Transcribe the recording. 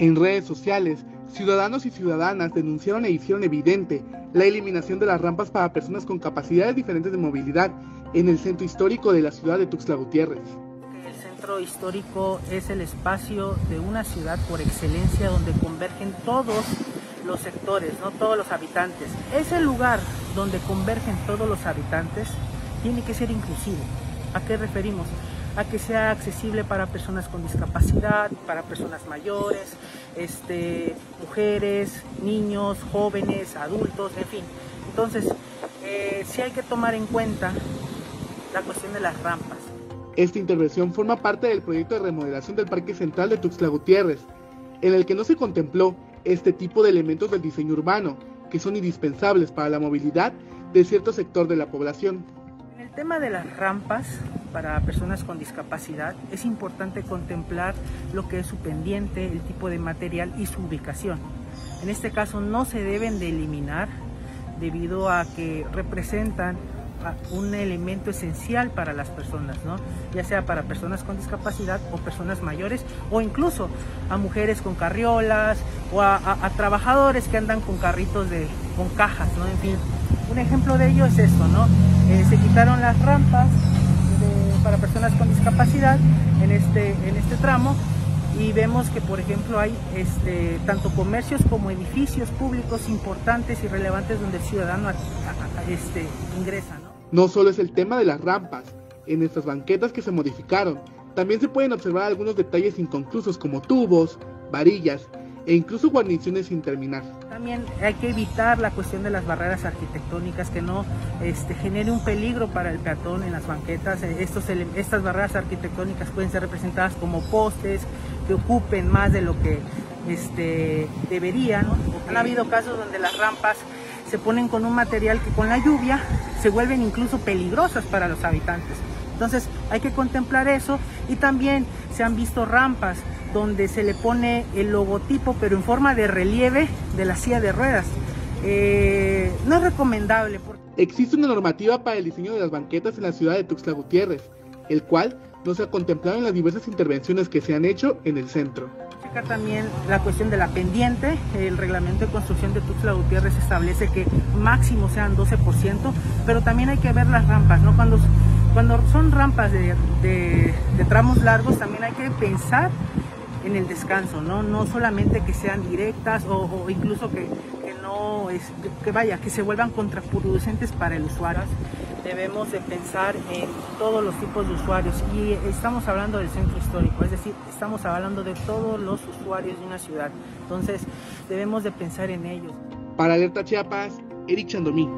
En redes sociales, ciudadanos y ciudadanas denunciaron e hicieron evidente la eliminación de las rampas para personas con capacidades diferentes de movilidad en el centro histórico de la ciudad de Tuxtla Gutiérrez. El centro histórico es el espacio de una ciudad por excelencia donde convergen todos los sectores, no todos los habitantes. Ese lugar donde convergen todos los habitantes tiene que ser inclusivo. ¿A qué referimos? a que sea accesible para personas con discapacidad, para personas mayores, este, mujeres, niños, jóvenes, adultos, en fin. Entonces, eh, sí hay que tomar en cuenta la cuestión de las rampas. Esta intervención forma parte del proyecto de remodelación del Parque Central de Tuxtla Gutiérrez, en el que no se contempló este tipo de elementos del diseño urbano, que son indispensables para la movilidad de cierto sector de la población. En el tema de las rampas, para personas con discapacidad, es importante contemplar lo que es su pendiente, el tipo de material y su ubicación. En este caso no se deben de eliminar debido a que representan un elemento esencial para las personas, ¿no? ya sea para personas con discapacidad o personas mayores o incluso a mujeres con carriolas o a, trabajadores que andan con carritos de, con cajas, ¿no? en fin. Un ejemplo de ello es esto, ¿no? Eh, se quitaron las rampas personas con discapacidad en este, en este tramo y vemos que por ejemplo hay este, tanto comercios como edificios públicos importantes y relevantes donde el ciudadano este, ingresa. ¿no? no solo es el tema de las rampas, en estas banquetas que se modificaron, también se pueden observar algunos detalles inconclusos como tubos, varillas e incluso guarniciones sin terminar. También hay que evitar la cuestión de las barreras arquitectónicas que no este, genere un peligro para el peatón en las banquetas. Eh, estos, estas barreras arquitectónicas pueden ser representadas como postes que ocupen más de lo que este, deberían. Han habido casos donde las rampas se ponen con un material que con la lluvia se vuelven incluso peligrosas para los habitantes. Entonces hay que contemplar eso y también se han visto rampas donde se le pone el logotipo pero en forma de relieve de la silla de ruedas. Eh, no es recomendable. Existe una normativa para el diseño de las banquetas en la ciudad de Tuxtla Gutiérrez, el cual no se ha contemplado en las diversas intervenciones que se han hecho en el centro. Acá también la cuestión de la pendiente, el reglamento de construcción de Tuxtla Gutiérrez establece que máximo sean 12%, pero también hay que ver las rampas, ¿no? Cuando, cuando son rampas de, de tramos largos también hay que pensar en el descanso, ¿no? No solamente que sean directas o, incluso que, no es, que vaya, que se vuelvan contraproducentes para el usuario. Debemos de pensar en todos los tipos de usuarios y estamos hablando del centro histórico, es decir, estamos hablando de todos los usuarios de una ciudad. Entonces, debemos de pensar en ellos. Para Alerta Chiapas, Eric Chandomí.